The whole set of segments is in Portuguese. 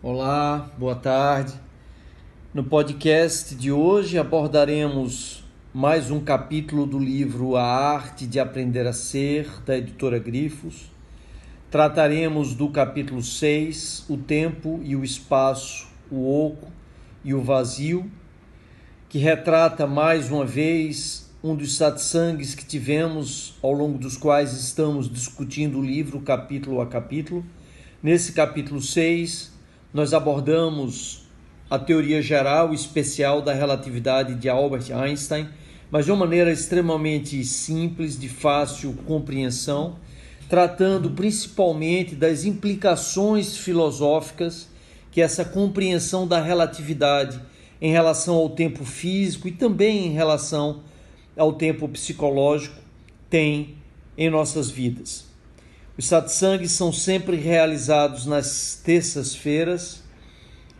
Olá, boa tarde. No podcast de hoje abordaremos mais um capítulo do livro A Arte de Aprender a Ser, da editora Grifos. Trataremos do capítulo 6, O Tempo e o Espaço, o Oco e o Vazio, que retrata mais uma vez um dos satsangs que tivemos ao longo dos quais estamos discutindo o livro capítulo a capítulo. Nesse capítulo 6, nós abordamos a teoria geral e especial da relatividade de Albert Einstein, mas de uma maneira extremamente simples, de fácil compreensão, tratando principalmente das implicações filosóficas que essa compreensão da relatividade em relação ao tempo físico e também em relação ao tempo psicológico tem em nossas vidas. Os satsangs são sempre realizados nas terças-feiras,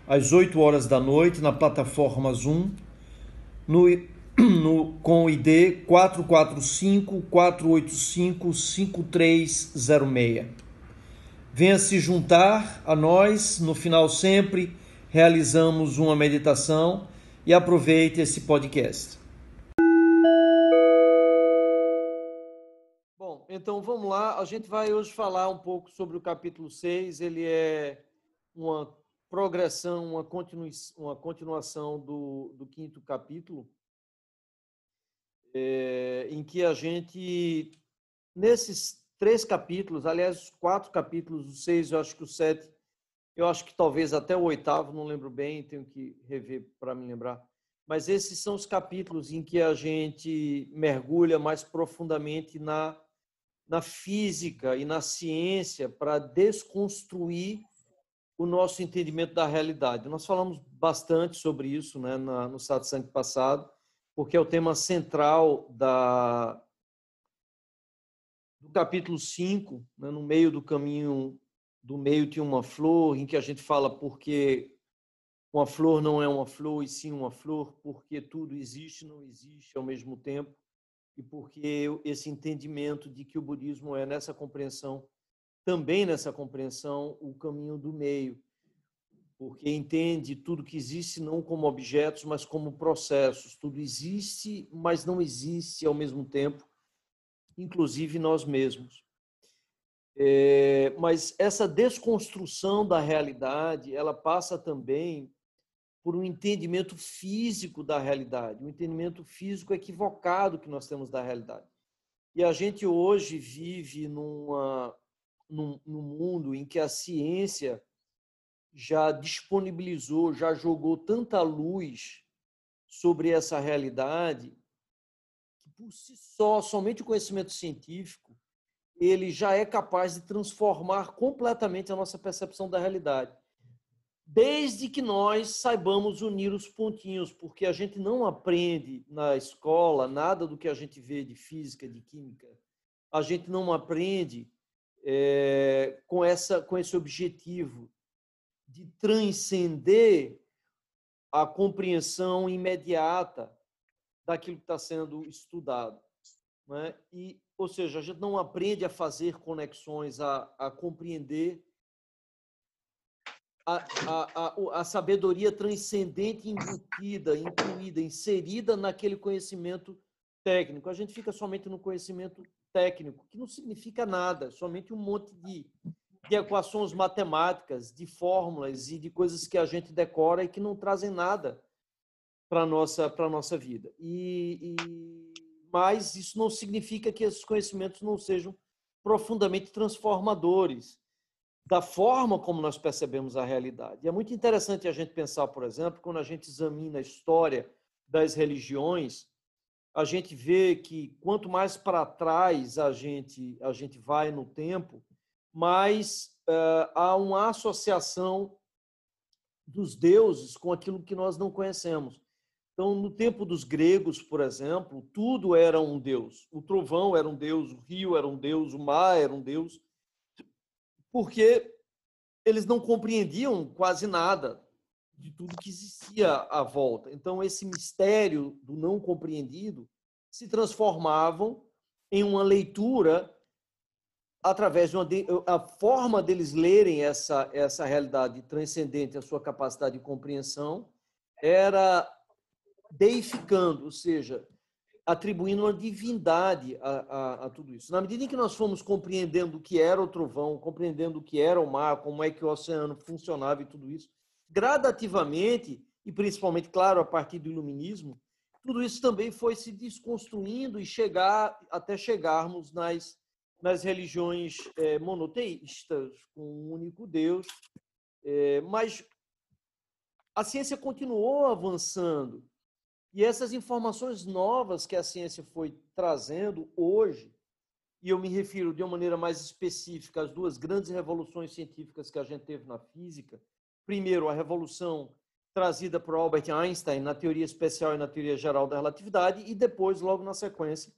às 8 horas da noite, na plataforma Zoom, no, no, com o ID 445-485-5306. Venha se juntar a nós, no final sempre realizamos uma meditação e aproveite esse podcast. Então vamos lá. A gente vai hoje falar um pouco sobre o capítulo 6. Ele é uma progressão, uma, continu... uma continuação do, do quinto capítulo, é, em que a gente, nesses três capítulos, aliás, quatro capítulos, o seis, eu acho que o sete, eu acho que talvez até o oitavo, não lembro bem, tenho que rever para me lembrar. Mas esses são os capítulos em que a gente mergulha mais profundamente na, na física e na ciência para desconstruir o nosso entendimento da realidade. Nós falamos bastante sobre isso né, no satsang passado, porque é o tema central da, do capítulo 5, né, no meio do caminho, do meio tinha uma flor, em que a gente fala porque uma flor não é uma flor e sim uma flor, porque tudo existe e não existe ao mesmo tempo, e porque esse entendimento de que o budismo é nessa compreensão, também nessa compreensão, o caminho do meio, porque entende tudo que existe não como objetos, mas como processos. Tudo existe, mas não existe ao mesmo tempo, inclusive nós mesmos. É, mas essa desconstrução da realidade, ela passa também por um entendimento físico da realidade, um entendimento físico equivocado que nós temos da realidade. E a gente hoje vive numa, num, num mundo em que a ciência já disponibilizou, já jogou tanta luz sobre essa realidade por si só, somente o conhecimento científico, ele já é capaz de transformar completamente a nossa percepção da realidade. Desde que nós saibamos unir os pontinhos, porque a gente não aprende na escola nada do que a gente vê de física, de química. A gente não aprende é, com, essa, com esse objetivo de transcender a compreensão imediata daquilo que está sendo estudado. Né? E, ou seja, a gente não aprende a fazer conexões, a, a compreender a, a, a, a sabedoria transcendente embutida, incluída, inserida naquele conhecimento técnico. A gente fica somente no conhecimento técnico, que não significa nada, somente um monte de, de equações matemáticas, de fórmulas e de coisas que a gente decora e que não trazem nada para nossa para nossa vida. E, e, mas isso não significa que esses conhecimentos não sejam profundamente transformadores da forma como nós percebemos a realidade. E é muito interessante a gente pensar, por exemplo, quando a gente examina a história das religiões, a gente vê que quanto mais para trás a gente a gente vai no tempo, mais uh, há uma associação dos deuses com aquilo que nós não conhecemos. Então, no tempo dos gregos, por exemplo, tudo era um deus. O trovão era um deus, o rio era um deus, o mar era um deus, porque eles não compreendiam quase nada de tudo que existia à volta. Então, esse mistério do não compreendido se transformavam em uma leitura através de uma a forma deles lerem essa essa realidade transcendente, a sua capacidade de compreensão, era deificando, ou seja, atribuindo uma divindade a, a, a, tudo isso. Na medida em que nós fomos compreendendo o que era o trovão, compreendendo o que era o mar, como é que o oceano funcionava e tudo isso, gradativamente, e principalmente, claro, a partir do iluminismo, tudo isso também foi se desconstruindo e chegar até chegarmos nas, nas religiões é, monoteístas, com um único Deus. É, mas a ciência continuou avançando e essas informações novas que a ciência foi trazendo hoje, e eu me refiro de uma maneira mais específica às duas grandes revoluções científicas que a gente teve na física. Primeiro, a revolução trazida por Albert Einstein na teoria especial e na teoria geral da relatividade, e depois, logo na sequência,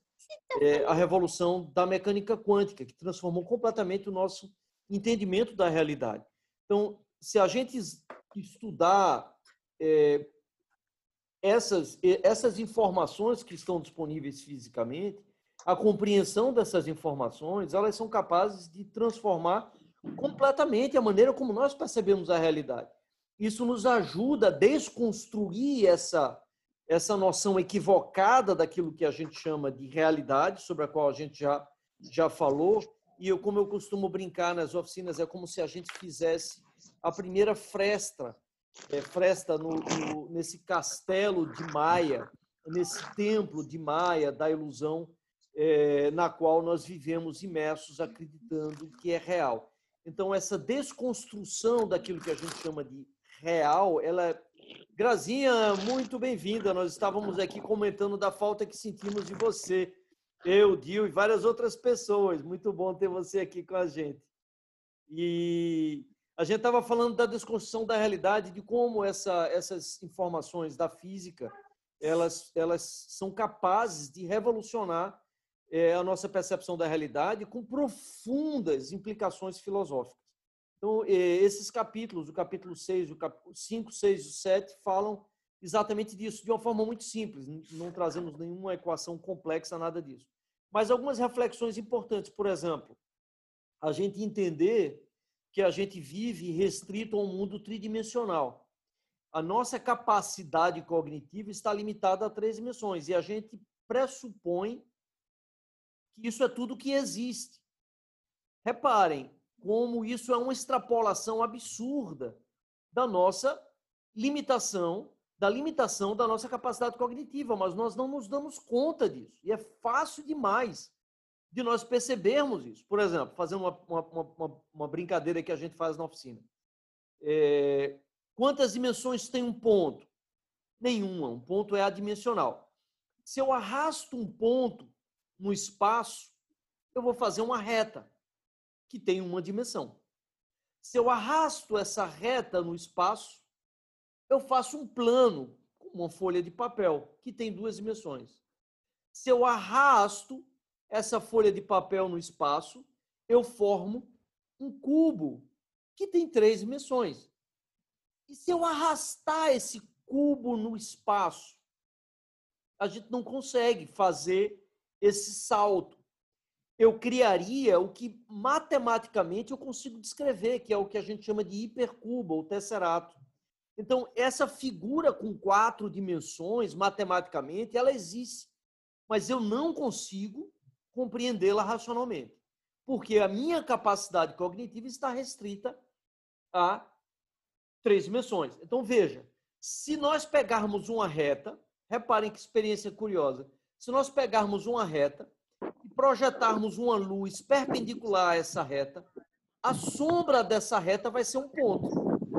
é, a revolução da mecânica quântica, que transformou completamente o nosso entendimento da realidade. Então, se a gente estudar é, essas, essas informações que estão disponíveis fisicamente, a compreensão dessas informações, elas são capazes de transformar completamente a maneira como nós percebemos a realidade. Isso nos ajuda a desconstruir essa, essa noção equivocada daquilo que a gente chama de realidade, sobre a qual a gente já, já falou. E eu, como eu costumo brincar nas oficinas, é como se a gente fizesse a primeira fresta é, fresta no, no, nesse castelo de Maia, nesse templo de Maia da ilusão é, na qual nós vivemos imersos acreditando que é real. Então, essa desconstrução daquilo que a gente chama de real, ela é... Grazinha, muito bem-vinda. Nós estávamos aqui comentando da falta que sentimos de você. Eu, Dio e várias outras pessoas. Muito bom ter você aqui com a gente. E a gente estava falando da desconstrução da realidade, de como essa, essas informações da física elas, elas são capazes de revolucionar é, a nossa percepção da realidade com profundas implicações filosóficas. Então, é, esses capítulos, o capítulo 6, o cap... 5, 6 e 7, falam exatamente disso, de uma forma muito simples, não trazemos nenhuma equação complexa, nada disso. Mas algumas reflexões importantes, por exemplo, a gente entender que a gente vive restrito a um mundo tridimensional. A nossa capacidade cognitiva está limitada a três dimensões e a gente pressupõe que isso é tudo que existe. Reparem como isso é uma extrapolação absurda da nossa limitação, da limitação da nossa capacidade cognitiva, mas nós não nos damos conta disso. E é fácil demais de nós percebermos isso. Por exemplo, fazendo uma, uma, uma, uma brincadeira que a gente faz na oficina. É, quantas dimensões tem um ponto? Nenhuma. Um ponto é adimensional. Se eu arrasto um ponto no espaço, eu vou fazer uma reta que tem uma dimensão. Se eu arrasto essa reta no espaço, eu faço um plano uma folha de papel que tem duas dimensões. Se eu arrasto essa folha de papel no espaço, eu formo um cubo que tem três dimensões. E se eu arrastar esse cubo no espaço, a gente não consegue fazer esse salto. Eu criaria o que matematicamente eu consigo descrever, que é o que a gente chama de hipercubo ou tesserato. Então, essa figura com quatro dimensões, matematicamente, ela existe. Mas eu não consigo compreendê-la racionalmente. Porque a minha capacidade cognitiva está restrita a três dimensões. Então, veja, se nós pegarmos uma reta, reparem que experiência curiosa. Se nós pegarmos uma reta e projetarmos uma luz perpendicular a essa reta, a sombra dessa reta vai ser um ponto,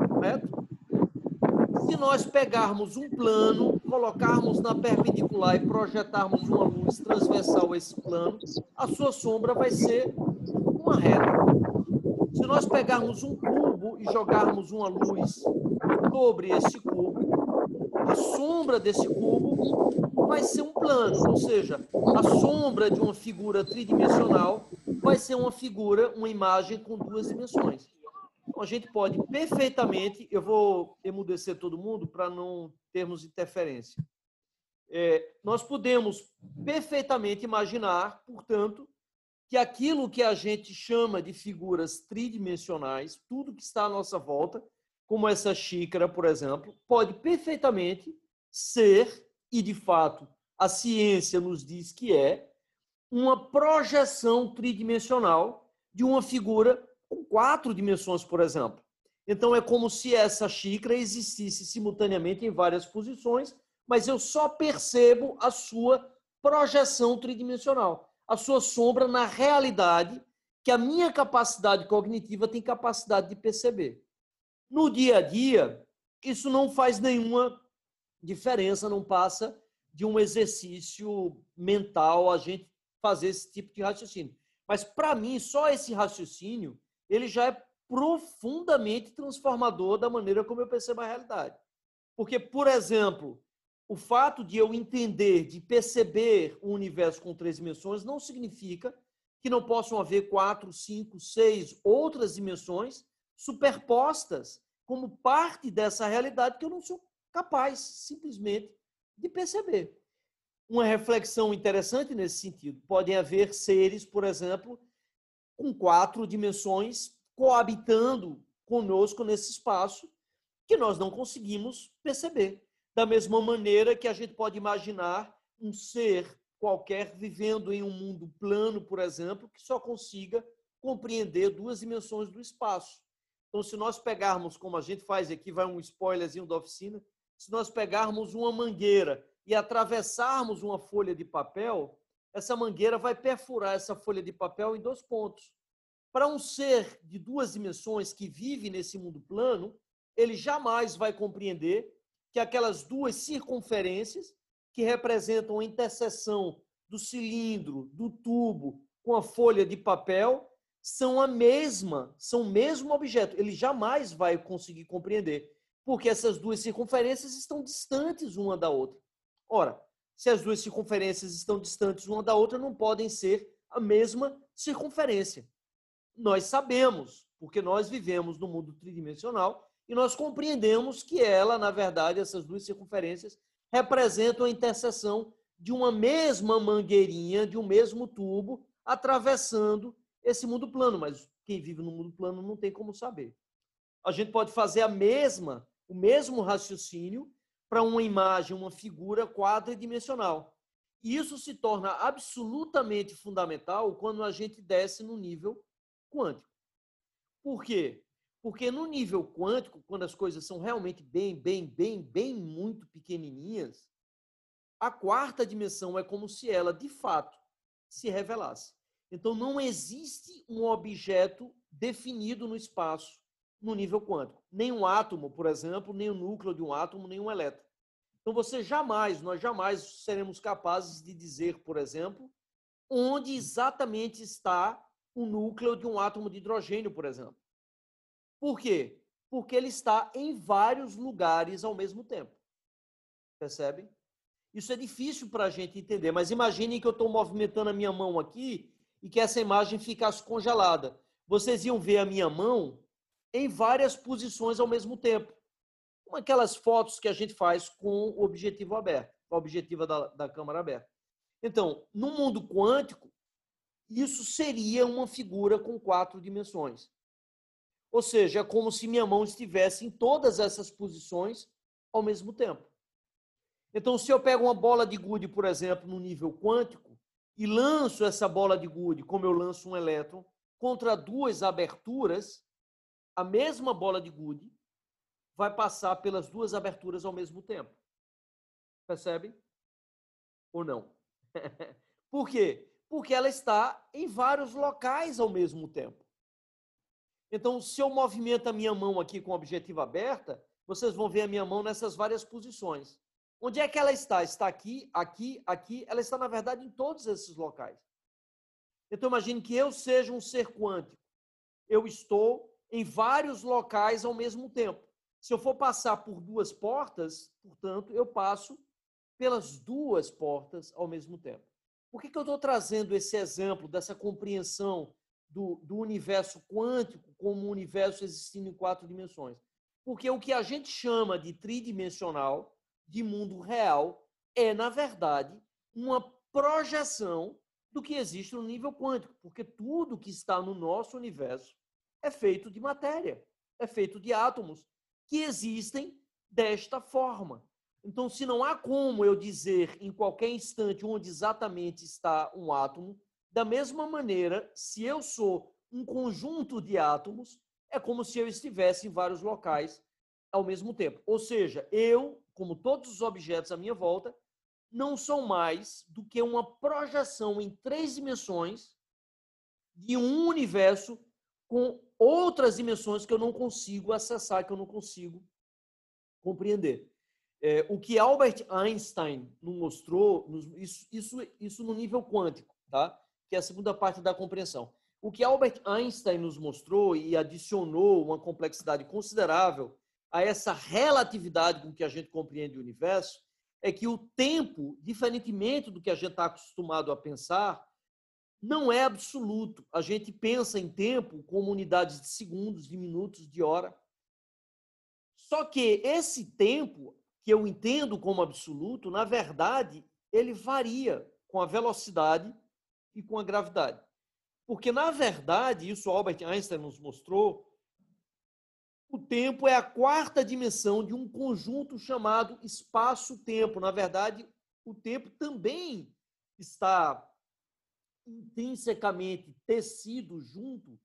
correto? Se nós pegarmos um plano, colocarmos na perpendicular e projetarmos uma luz transversal a esse plano, a sua sombra vai ser uma reta. Se nós pegarmos um cubo e jogarmos uma luz sobre esse cubo, a sombra desse cubo vai ser um plano, ou seja, a sombra de uma figura tridimensional vai ser uma figura, uma imagem com duas dimensões. A gente pode perfeitamente, eu vou emudecer todo mundo para não termos interferência. É, nós podemos perfeitamente imaginar, portanto, que aquilo que a gente chama de figuras tridimensionais, tudo que está à nossa volta, como essa xícara, por exemplo, pode perfeitamente ser, e de fato a ciência nos diz que é, uma projeção tridimensional de uma figura com quatro dimensões, por exemplo. Então é como se essa xícara existisse simultaneamente em várias posições, mas eu só percebo a sua projeção tridimensional, a sua sombra na realidade que a minha capacidade cognitiva tem capacidade de perceber. No dia a dia, isso não faz nenhuma diferença, não passa de um exercício mental a gente fazer esse tipo de raciocínio. Mas para mim, só esse raciocínio, ele já é profundamente transformador da maneira como eu percebo a realidade. Porque, por exemplo, o fato de eu entender, de perceber o universo com três dimensões, não significa que não possam haver quatro, cinco, seis outras dimensões superpostas como parte dessa realidade que eu não sou capaz simplesmente de perceber. Uma reflexão interessante nesse sentido. Podem haver seres, por exemplo, com quatro dimensões coabitando conosco nesse espaço que nós não conseguimos perceber. Da mesma maneira que a gente pode imaginar um ser qualquer vivendo em um mundo plano, por exemplo, que só consiga compreender duas dimensões do espaço. Então, se nós pegarmos, como a gente faz aqui, vai um spoilerzinho da oficina, se nós pegarmos uma mangueira e atravessarmos uma folha de papel, essa mangueira vai perfurar essa folha de papel em dois pontos. Para um ser de duas dimensões que vive nesse mundo plano, ele jamais vai compreender que aquelas duas circunferências que representam a interseção do cilindro, do tubo com a folha de papel, são a mesma, são o mesmo objeto. Ele jamais vai conseguir compreender, porque essas duas circunferências estão distantes uma da outra. Ora, se as duas circunferências estão distantes uma da outra, não podem ser a mesma circunferência. Nós sabemos, porque nós vivemos no mundo tridimensional e nós compreendemos que ela, na verdade, essas duas circunferências representam a interseção de uma mesma mangueirinha, de um mesmo tubo, atravessando esse mundo plano, mas quem vive no mundo plano não tem como saber. A gente pode fazer a mesma, o mesmo raciocínio para uma imagem, uma figura quadridimensional. E isso se torna absolutamente fundamental quando a gente desce no nível quântico. Por quê? Porque no nível quântico, quando as coisas são realmente bem, bem, bem, bem muito pequenininhas, a quarta dimensão é como se ela, de fato, se revelasse. Então, não existe um objeto definido no espaço no nível quântico. Nem um átomo, por exemplo, nem o núcleo de um átomo, nem um elétron. Então, você jamais, nós jamais seremos capazes de dizer, por exemplo, onde exatamente está o núcleo de um átomo de hidrogênio, por exemplo. Por quê? Porque ele está em vários lugares ao mesmo tempo. Percebe? Isso é difícil para a gente entender, mas imaginem que eu estou movimentando a minha mão aqui e que essa imagem ficasse congelada. Vocês iam ver a minha mão em várias posições ao mesmo tempo. Como aquelas fotos que a gente faz com o objetivo aberto, a objetiva da, da câmera aberta. Então, no mundo quântico, isso seria uma figura com quatro dimensões. Ou seja, é como se minha mão estivesse em todas essas posições ao mesmo tempo. Então, se eu pego uma bola de gude, por exemplo, no nível quântico, e lanço essa bola de gude, como eu lanço um elétron, contra duas aberturas, a mesma bola de gude vai passar pelas duas aberturas ao mesmo tempo. Percebe? Ou não? Por quê? Porque ela está em vários locais ao mesmo tempo. Então, se eu movimento a minha mão aqui com o objetivo aberta, vocês vão ver a minha mão nessas várias posições. Onde é que ela está? Está aqui, aqui, aqui. Ela está, na verdade, em todos esses locais. Então, imagine que eu seja um ser quântico. Eu estou em vários locais ao mesmo tempo. Se eu for passar por duas portas, portanto, eu passo pelas duas portas ao mesmo tempo. Por que, que eu estou trazendo esse exemplo dessa compreensão do, do universo quântico como um universo existindo em quatro dimensões? Porque o que a gente chama de tridimensional de mundo real é, na verdade, uma projeção do que existe no nível quântico, porque tudo que está no nosso universo é feito de matéria, é feito de átomos que existem desta forma. Então, se não há como eu dizer em qualquer instante onde exatamente está um átomo, da mesma maneira, se eu sou um conjunto de átomos, é como se eu estivesse em vários locais ao mesmo tempo. Ou seja, eu, como todos os objetos à minha volta, não são mais do que uma projeção em três dimensões de um universo com outras dimensões que eu não consigo acessar, que eu não consigo compreender. É, o que Albert Einstein nos mostrou, isso, isso, isso no nível quântico, tá? que é a segunda parte da compreensão. O que Albert Einstein nos mostrou e adicionou uma complexidade considerável a essa relatividade com que a gente compreende o universo é que o tempo, diferentemente do que a gente está acostumado a pensar, não é absoluto. A gente pensa em tempo como unidades de segundos, de minutos, de hora. Só que esse tempo, que eu entendo como absoluto, na verdade, ele varia com a velocidade e com a gravidade. Porque, na verdade, isso Albert Einstein nos mostrou, o tempo é a quarta dimensão de um conjunto chamado espaço-tempo. Na verdade, o tempo também está intrinsecamente tecido junto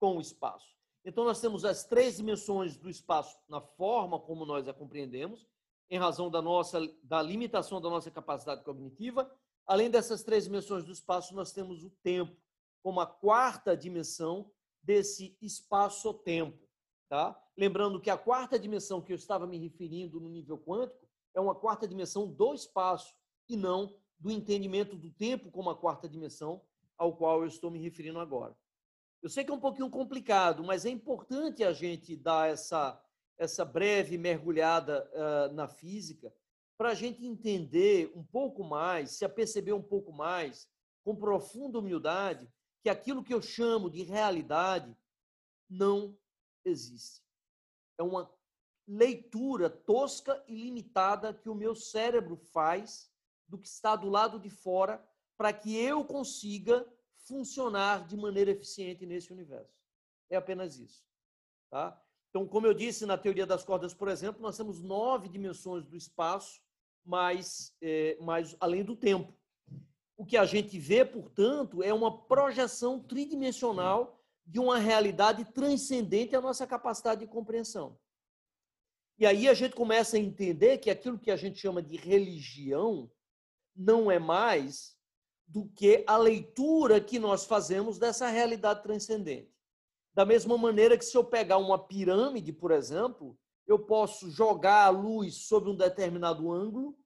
com o espaço. Então, nós temos as três dimensões do espaço na forma como nós a compreendemos, em razão da nossa da limitação da nossa capacidade cognitiva. Além dessas três dimensões do espaço, nós temos o tempo como a quarta dimensão desse espaço-tempo, tá? Lembrando que a quarta dimensão que eu estava me referindo no nível quântico é uma quarta dimensão do espaço e não do entendimento do tempo como a quarta dimensão ao qual eu estou me referindo agora. Eu sei que é um pouquinho complicado, mas é importante a gente dar essa, essa breve mergulhada uh, na física para a gente entender um pouco mais, se aperceber um pouco mais, com profunda humildade, que aquilo que eu chamo de realidade não existe. É uma leitura tosca e limitada que o meu cérebro faz do que está do lado de fora para que eu consiga funcionar de maneira eficiente nesse universo. É apenas isso. Tá? Então, como eu disse na teoria das cordas, por exemplo, nós temos nove dimensões do espaço, mais, é, mais além do tempo. O que a gente vê, portanto, é uma projeção tridimensional de uma realidade transcendente à nossa capacidade de compreensão. E aí a gente começa a entender que aquilo que a gente chama de religião não é mais do que a leitura que nós fazemos dessa realidade transcendente. Da mesma maneira que se eu pegar uma pirâmide, por exemplo, eu posso jogar a luz sobre um determinado ângulo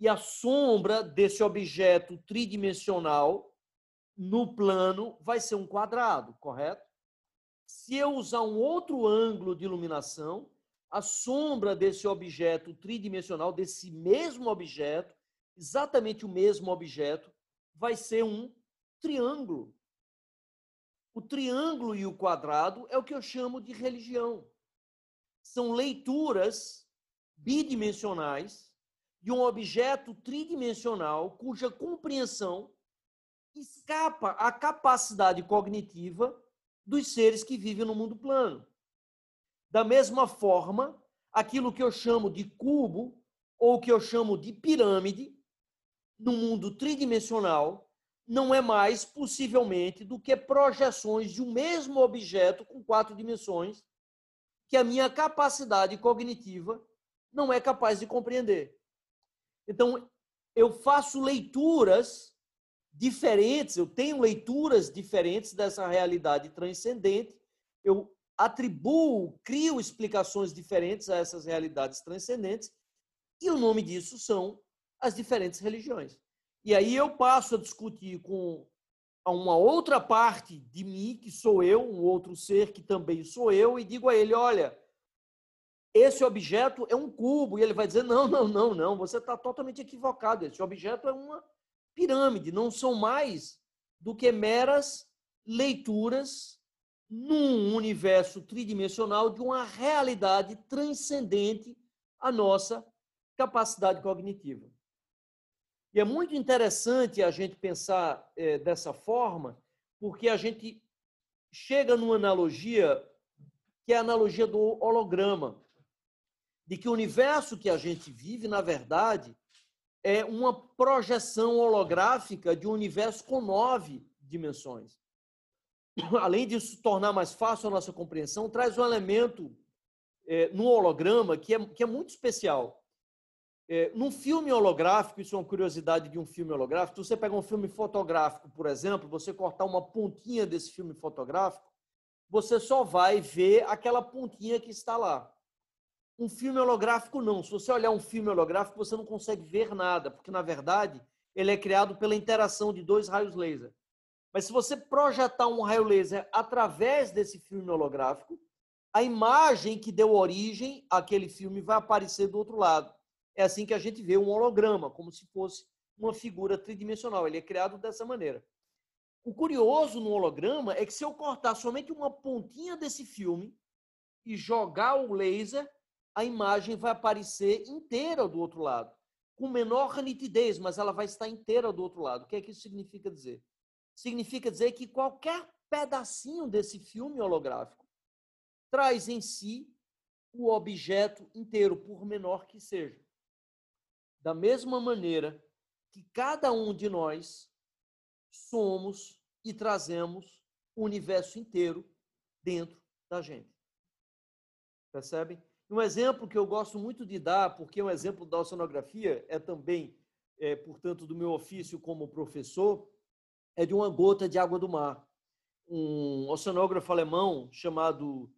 e a sombra desse objeto tridimensional no plano vai ser um quadrado, correto? Se eu usar um outro ângulo de iluminação, a sombra desse objeto tridimensional, desse mesmo objeto, exatamente o mesmo objeto, vai ser um triângulo. O triângulo e o quadrado é o que eu chamo de religião. São leituras bidimensionais de um objeto tridimensional cuja compreensão escapa à capacidade cognitiva dos seres que vivem no mundo plano. Da mesma forma, aquilo que eu chamo de cubo ou que eu chamo de pirâmide no mundo tridimensional não é mais possivelmente do que projeções de um mesmo objeto com quatro dimensões que a minha capacidade cognitiva não é capaz de compreender. Então, eu faço leituras diferentes, eu tenho leituras diferentes dessa realidade transcendente, eu atribuo, crio explicações diferentes a essas realidades transcendentes, e o nome disso são as diferentes religiões. E aí eu passo a discutir com uma outra parte de mim, que sou eu, um outro ser que também sou eu, e digo a ele: olha, esse objeto é um cubo. E ele vai dizer: não, não, não, não, você está totalmente equivocado. Esse objeto é uma pirâmide, não são mais do que meras leituras num universo tridimensional de uma realidade transcendente à nossa capacidade cognitiva. E é muito interessante a gente pensar é, dessa forma, porque a gente chega numa analogia que é a analogia do holograma, de que o universo que a gente vive, na verdade, é uma projeção holográfica de um universo com nove dimensões. Além disso tornar mais fácil a nossa compreensão, traz um elemento é, no holograma que é, que é muito especial. É, num filme holográfico, isso é uma curiosidade de um filme holográfico, você pega um filme fotográfico, por exemplo, você cortar uma pontinha desse filme fotográfico, você só vai ver aquela pontinha que está lá. Um filme holográfico não. Se você olhar um filme holográfico, você não consegue ver nada, porque na verdade ele é criado pela interação de dois raios laser. Mas se você projetar um raio laser através desse filme holográfico, a imagem que deu origem àquele filme vai aparecer do outro lado. É assim que a gente vê um holograma, como se fosse uma figura tridimensional. Ele é criado dessa maneira. O curioso no holograma é que se eu cortar somente uma pontinha desse filme e jogar o laser, a imagem vai aparecer inteira do outro lado, com menor nitidez, mas ela vai estar inteira do outro lado. O que é que isso significa dizer? Significa dizer que qualquer pedacinho desse filme holográfico traz em si o objeto inteiro, por menor que seja. Da mesma maneira que cada um de nós somos e trazemos o universo inteiro dentro da gente. Percebem? Um exemplo que eu gosto muito de dar, porque é um exemplo da oceanografia, é também, é, portanto, do meu ofício como professor, é de uma gota de água do mar. Um oceanógrafo alemão chamado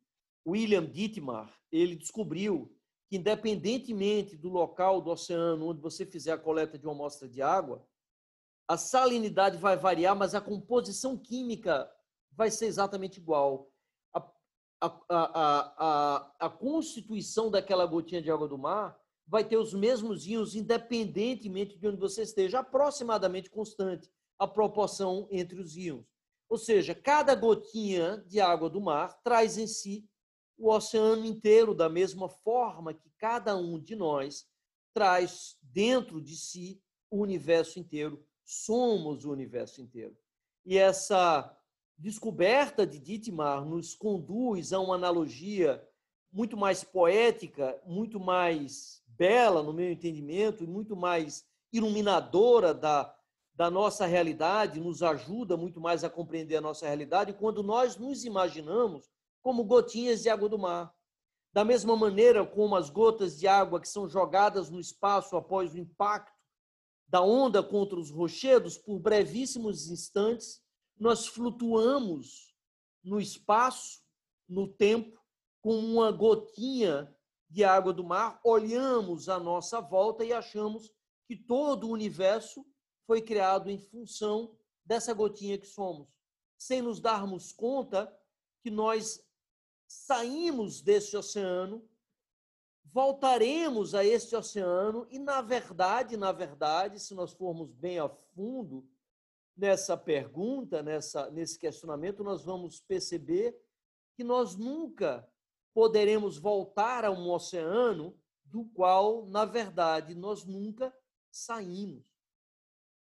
William Dittmar, ele descobriu que, independentemente do local do oceano onde você fizer a coleta de uma amostra de água, a salinidade vai variar, mas a composição química vai ser exatamente igual. A, a, a, a, a constituição daquela gotinha de água do mar vai ter os mesmos íons, independentemente de onde você esteja, aproximadamente constante a proporção entre os íons. Ou seja, cada gotinha de água do mar traz em si o oceano inteiro, da mesma forma que cada um de nós traz dentro de si o universo inteiro. Somos o universo inteiro. E essa descoberta de Dittmar nos conduz a uma analogia muito mais poética, muito mais bela, no meu entendimento, e muito mais iluminadora da, da nossa realidade, nos ajuda muito mais a compreender a nossa realidade quando nós nos imaginamos como gotinhas de água do mar. Da mesma maneira como as gotas de água que são jogadas no espaço após o impacto da onda contra os rochedos, por brevíssimos instantes, nós flutuamos no espaço, no tempo, com uma gotinha de água do mar, olhamos à nossa volta e achamos que todo o universo foi criado em função dessa gotinha que somos, sem nos darmos conta que nós saímos desse oceano, voltaremos a este oceano e, na verdade, na verdade, se nós formos bem a fundo nessa pergunta, nessa, nesse questionamento, nós vamos perceber que nós nunca poderemos voltar a um oceano do qual, na verdade, nós nunca saímos.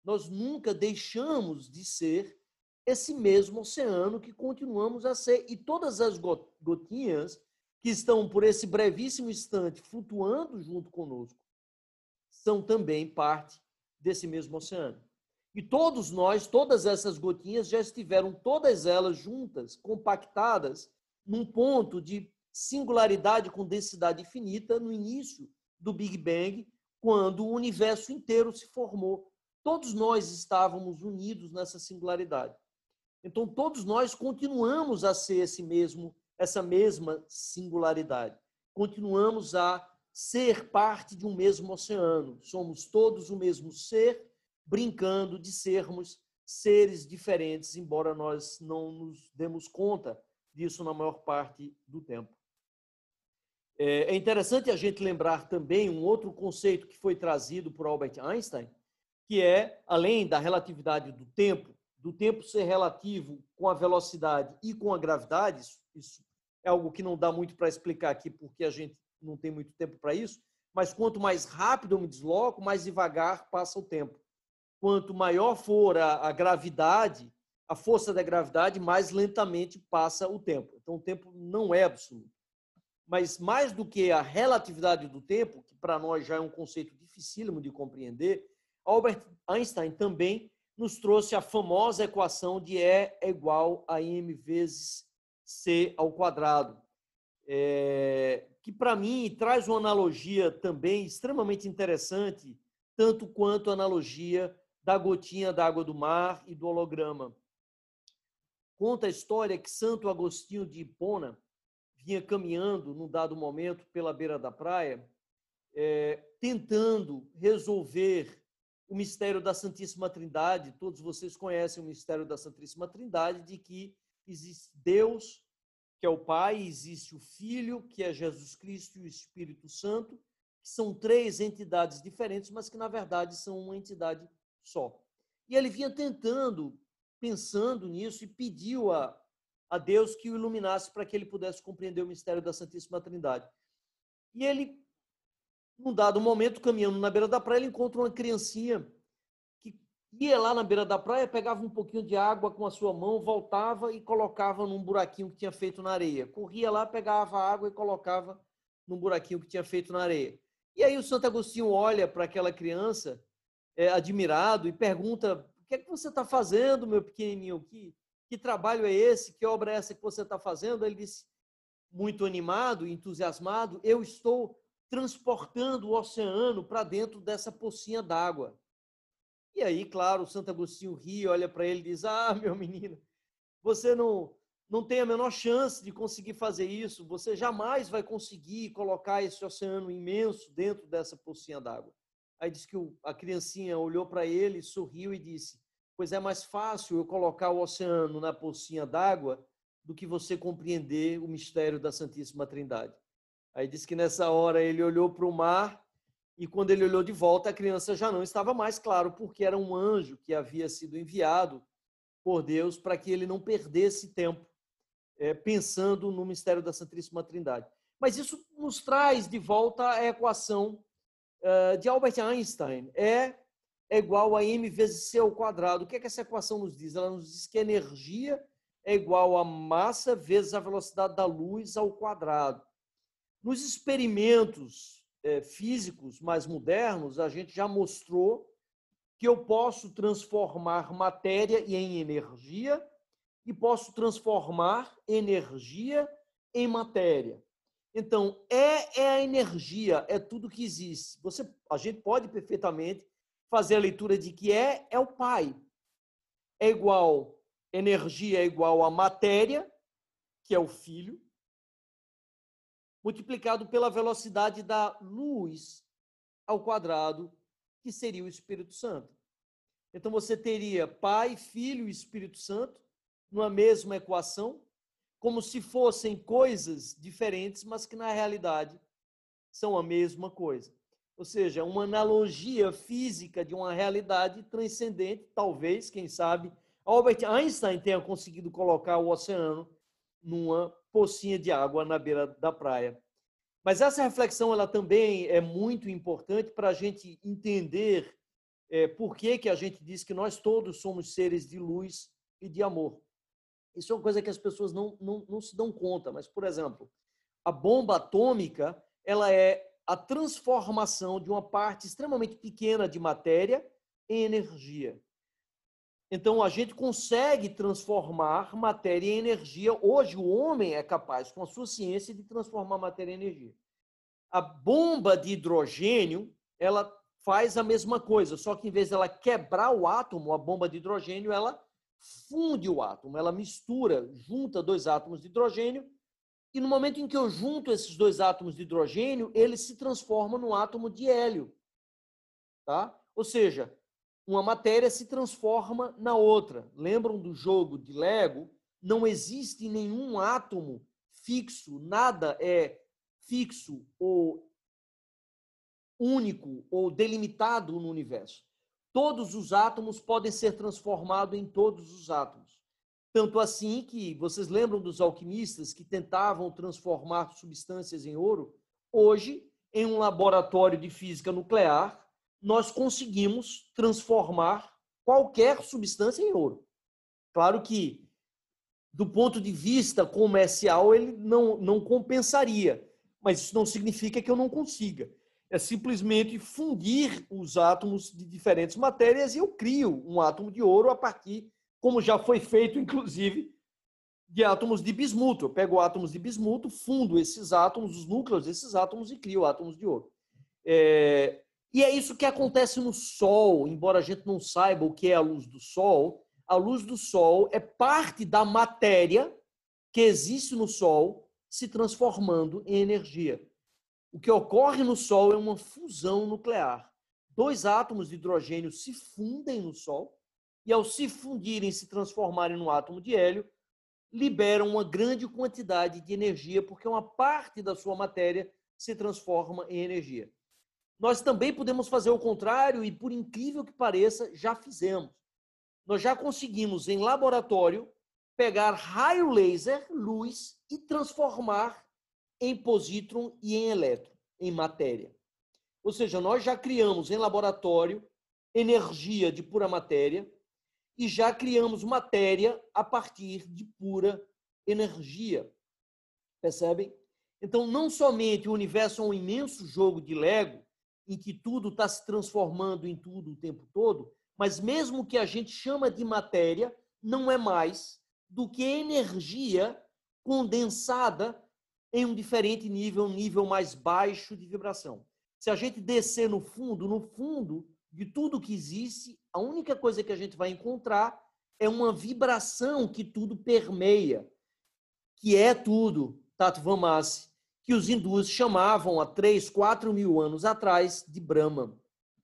Nós nunca deixamos de ser esse mesmo oceano que continuamos a ser. E todas as gotinhas que estão por esse brevíssimo instante flutuando junto conosco são também parte desse mesmo oceano. E todos nós, todas essas gotinhas já estiveram todas elas juntas, compactadas num ponto de singularidade com densidade infinita no início do Big Bang, quando o universo inteiro se formou. Todos nós estávamos unidos nessa singularidade. Então todos nós continuamos a ser esse mesmo essa mesma singularidade. Continuamos a ser parte de um mesmo oceano. Somos todos o mesmo ser, brincando de sermos seres diferentes, embora nós não nos demos conta disso na maior parte do tempo. É, é interessante a gente lembrar também um outro conceito que foi trazido por Albert Einstein, que é, além da relatividade do tempo, do tempo ser relativo com a velocidade e com a gravidade, isso, isso é algo que não dá muito para explicar aqui, porque a gente não tem muito tempo para isso, mas quanto mais rápido eu me desloco, mais devagar passa o tempo. quanto maior for a, a gravidade, a força da gravidade, mais lentamente passa o tempo. Então, o tempo não é absoluto. Mas mais do que a relatividade do tempo, que para nós já é um conceito dificílimo de compreender, Albert Einstein também nos trouxe a famosa equação de E é igual a m vezes c ao quadrado, é, que para mim traz uma analogia também extremamente interessante, tanto quanto a analogia da gotinha d'água do mar e do holograma. Conta a história que Santo Agostinho de Hipona vinha caminhando num dado momento pela beira da praia, é, tentando resolver o mistério da Santíssima Trindade. Todos vocês conhecem o mistério da Santíssima Trindade, de que existe Deus, que é o Pai, existe o Filho, que é Jesus Cristo, e o Espírito Santo, que são três entidades diferentes, mas que na verdade são uma entidade só. E ele vinha tentando, pensando nisso, e pediu a, a Deus que o iluminasse para que ele pudesse compreender o mistério da Santíssima Trindade. E ele num dado momento, caminhando na beira da praia, ele encontra uma criancinha que ia lá na beira da praia, pegava um pouquinho de água com a sua mão, voltava e colocava num buraquinho que tinha feito na areia. Corria lá, pegava a água e colocava num buraquinho que tinha feito na areia. E aí o Santo Agostinho olha para aquela criança, é, admirado, e pergunta: O que é que você está fazendo, meu pequenininho? Que, que trabalho é esse? Que obra é essa que você está fazendo? Ele disse, muito animado, entusiasmado: Eu estou transportando o oceano para dentro dessa pocinha d'água. E aí, claro, Santo Agostinho ri, olha para ele e diz: Ah, meu menino, você não, não tem a menor chance de conseguir fazer isso, você jamais vai conseguir colocar esse oceano imenso dentro dessa pocinha d'água. Aí diz que a criancinha olhou para ele, sorriu e disse: Pois é mais fácil eu colocar o oceano na pocinha d'água do que você compreender o mistério da Santíssima Trindade. Aí diz que nessa hora ele olhou para o mar e quando ele olhou de volta, a criança já não estava mais claro, porque era um anjo que havia sido enviado por Deus para que ele não perdesse tempo é, pensando no mistério da Santíssima Trindade. Mas isso nos traz de volta a equação uh, de Albert Einstein. É, é igual a m vezes c ao quadrado. O que é que essa equação nos diz? Ela nos diz que energia é igual a massa vezes a velocidade da luz ao quadrado. Nos experimentos é, físicos mais modernos, a gente já mostrou que eu posso transformar matéria em energia e posso transformar energia em matéria. Então, é, é a energia, é tudo que existe. Você, a gente pode perfeitamente fazer a leitura de que é, é o Pai. É igual, energia é igual a matéria, que é o Filho, multiplicado pela velocidade da luz ao quadrado, que seria o Espírito Santo. Então você teria Pai, Filho e Espírito Santo numa mesma equação, como se fossem coisas diferentes, mas que na realidade são a mesma coisa. Ou seja, uma analogia física de uma realidade transcendente, talvez, quem sabe, Albert Einstein tenha conseguido colocar o oceano numa pocinha de água na beira da praia. Mas essa reflexão ela também é muito importante para a gente entender é, por que, que a gente diz que nós todos somos seres de luz e de amor. Isso é uma coisa que as pessoas não, não, não se dão conta, mas, por exemplo, a bomba atômica ela é a transformação de uma parte extremamente pequena de matéria em energia. Então, a gente consegue transformar matéria em energia. Hoje, o homem é capaz, com a sua ciência, de transformar matéria em energia. A bomba de hidrogênio, ela faz a mesma coisa, só que em vez dela quebrar o átomo, a bomba de hidrogênio, ela funde o átomo, ela mistura, junta dois átomos de hidrogênio, e no momento em que eu junto esses dois átomos de hidrogênio, ele se transforma num átomo de hélio. Tá? Ou seja, uma matéria se transforma na outra. Lembram do jogo de Lego? Não existe nenhum átomo fixo, nada é fixo ou único ou delimitado no universo. Todos os átomos podem ser transformados em todos os átomos. Tanto assim que vocês lembram dos alquimistas que tentavam transformar substâncias em ouro? Hoje, em um laboratório de física nuclear, nós conseguimos transformar qualquer substância em ouro. Claro que, do ponto de vista comercial, ele não, não compensaria, mas isso não significa que eu não consiga. É simplesmente fundir os átomos de diferentes matérias e eu crio um átomo de ouro a partir, como já foi feito, inclusive, de átomos de bismuto. Eu pego átomos de bismuto, fundo esses átomos, os núcleos desses átomos e crio átomos de ouro. É... E é isso que acontece no Sol, embora a gente não saiba o que é a luz do Sol, a luz do Sol é parte da matéria que existe no Sol se transformando em energia. O que ocorre no Sol é uma fusão nuclear. Dois átomos de hidrogênio se fundem no Sol e, ao se fundirem, se transformarem no átomo de hélio, liberam uma grande quantidade de energia, porque uma parte da sua matéria se transforma em energia. Nós também podemos fazer o contrário e, por incrível que pareça, já fizemos. Nós já conseguimos, em laboratório, pegar raio laser, luz, e transformar em positron e em elétron, em matéria. Ou seja, nós já criamos em laboratório energia de pura matéria, e já criamos matéria a partir de pura energia. Percebem? Então, não somente o universo é um imenso jogo de Lego, em que tudo está se transformando em tudo o tempo todo, mas mesmo o que a gente chama de matéria não é mais do que energia condensada em um diferente nível, um nível mais baixo de vibração. Se a gente descer no fundo, no fundo de tudo que existe, a única coisa que a gente vai encontrar é uma vibração que tudo permeia, que é tudo, Tato Vamasi, que os hindus chamavam há 3, 4 mil anos atrás de Brahman.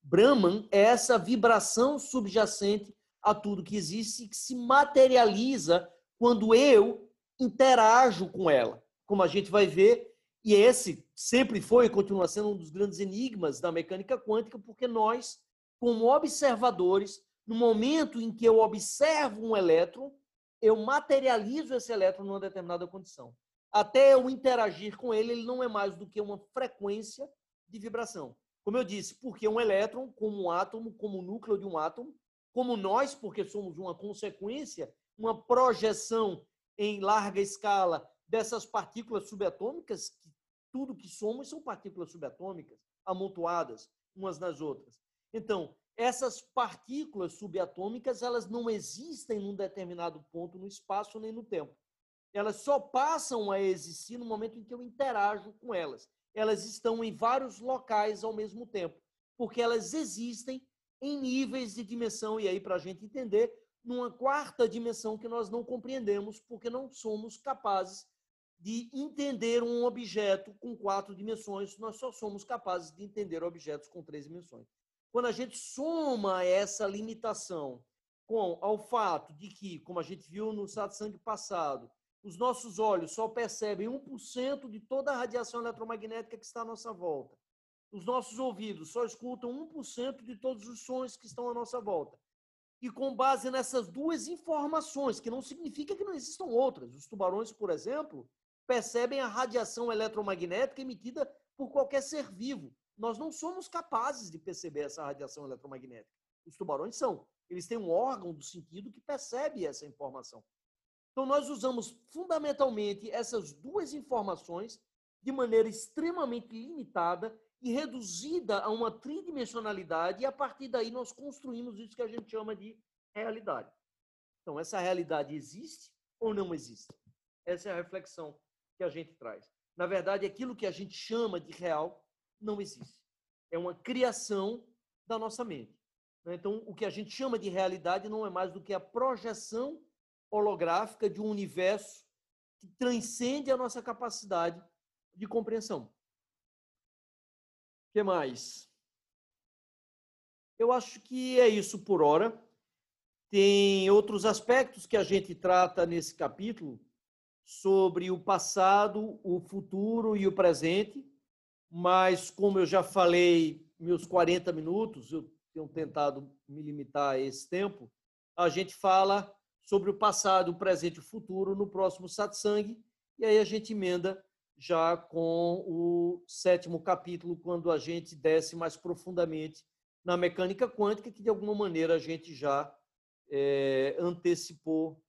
Brahman é essa vibração subjacente a tudo que existe que se materializa quando eu interajo com ela. Como a gente vai ver, e esse sempre foi e continua sendo um dos grandes enigmas da mecânica quântica, porque nós como observadores, no momento em que eu observo um elétron, eu materializo esse elétron numa determinada condição. Até eu interagir com ele, ele não é mais do que uma frequência de vibração. Como eu disse, porque um elétron, como um átomo, como o núcleo de um átomo, como nós, porque somos uma consequência, uma projeção em larga escala dessas partículas subatômicas, que tudo que somos são partículas subatômicas, amontoadas umas nas outras. Então, essas partículas subatômicas, elas não existem num determinado ponto no espaço nem no tempo. Elas só passam a existir no momento em que eu interajo com elas. Elas estão em vários locais ao mesmo tempo, porque elas existem em níveis de dimensão, e aí, para a gente entender, numa quarta dimensão que nós não compreendemos, porque não somos capazes de entender um objeto com quatro dimensões, nós só somos capazes de entender objetos com três dimensões. Quando a gente soma essa limitação com ao fato de que, como a gente viu no satsang passado, os nossos olhos só percebem 1% de toda a radiação eletromagnética que está à nossa volta. Os nossos ouvidos só escutam 1% de todos os sons que estão à nossa volta. E com base nessas duas informações, que não significa que não existam outras, os tubarões, por exemplo, percebem a radiação eletromagnética emitida por qualquer ser vivo. Nós não somos capazes de perceber essa radiação eletromagnética. Os tubarões são. Eles têm um órgão do sentido que percebe essa informação. Então, nós usamos fundamentalmente essas duas informações de maneira extremamente limitada e reduzida a uma tridimensionalidade, e a partir daí nós construímos isso que a gente chama de realidade. Então, essa realidade existe ou não existe? Essa é a reflexão que a gente traz. Na verdade, aquilo que a gente chama de real não existe. É uma criação da nossa mente. Né? Então, o que a gente chama de realidade não é mais do que a projeção holográfica de um universo que transcende a nossa capacidade de compreensão. O que mais? Eu acho que é isso por hora. Tem outros aspectos que a gente trata nesse capítulo sobre o passado, o futuro e o presente mas como eu já falei meus 40 minutos, eu tenho tentado me limitar a esse tempo, a gente fala sobre o passado, o presente e o futuro no próximo satsang, e aí a gente emenda já com o sétimo capítulo, quando a gente desce mais profundamente na mecânica quântica que, de alguma maneira, a gente já é, antecipou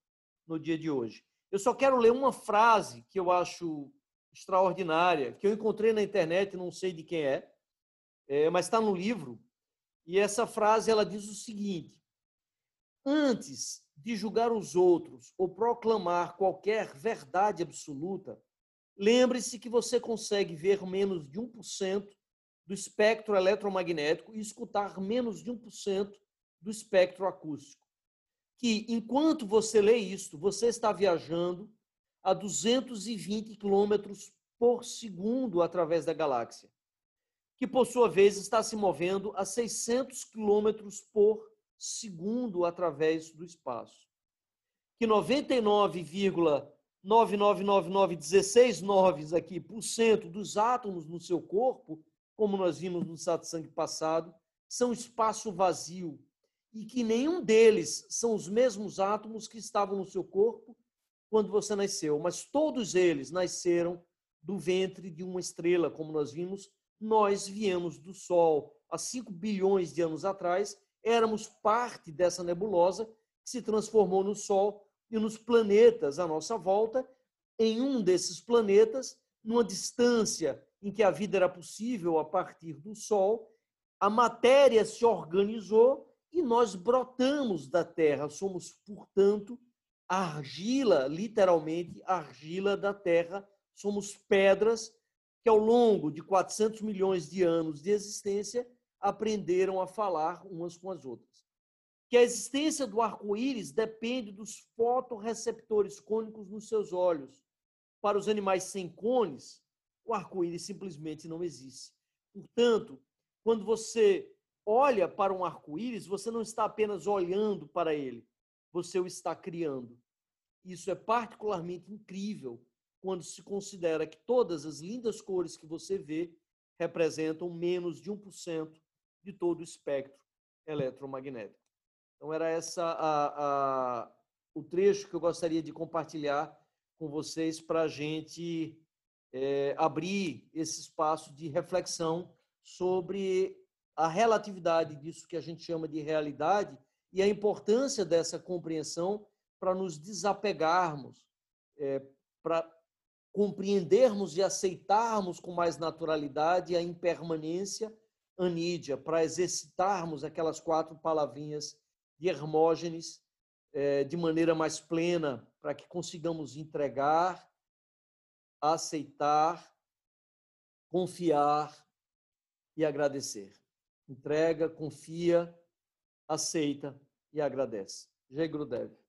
no dia de hoje. Eu só quero ler uma frase que eu acho extraordinária, que eu encontrei na internet, não sei de quem é, é mas está no livro. E essa frase ela diz o seguinte: Antes de julgar os outros ou proclamar qualquer verdade absoluta, lembre-se que você consegue ver menos de 1% do espectro eletromagnético e escutar menos de 1% do espectro acústico. Que, enquanto você lê isto, você está viajando a 220 quilômetros por segundo através da galáxia, que, por sua vez, está se movendo a 600 quilômetros por segundo através do espaço. Que 99,9999916 noves aqui por cento dos átomos no seu corpo como nós vimos no satsang passado, são espaço vazio. E que nenhum deles são os mesmos átomos que estavam no seu corpo quando você nasceu, mas todos eles nasceram do ventre de uma estrela, como nós vimos, nós viemos do Sol. Há 5 bilhões de anos atrás, éramos parte dessa nebulosa que se transformou no Sol e nos planetas à nossa volta. Em um desses planetas, numa distância em que a vida era possível a partir do Sol, a matéria se organizou e nós brotamos da Terra. Somos, portanto, argila, literalmente, argila da Terra. Somos pedras que, ao longo de 400 milhões de anos de existência, aprenderam a falar umas com as outras. Que a existência do arco-íris depende dos fotorreceptores cônicos nos seus olhos. Para os animais sem cones, o arco-íris simplesmente não existe. Portanto, quando você olha para um arco-íris, você não está apenas olhando para ele, você o está criando. Isso é particularmente incrível quando se considera que todas as lindas cores que você vê representam menos de 1% de todo o espectro eletromagnético. Então, era essa a, a, o trecho que eu gostaria de compartilhar com vocês para a gente é, abrir esse espaço de reflexão sobre a relatividade disso que a gente chama de realidade e a importância dessa compreensão para nos desapegarmos, é, para compreendermos e aceitarmos com mais naturalidade a impermanência anídia, para exercitarmos aquelas quatro palavrinhas de Hermógenes é, de maneira mais plena, para que consigamos entregar aceitar, confiar e agradecer. Entrega, confia, aceita e agradece. Jai Gurudev.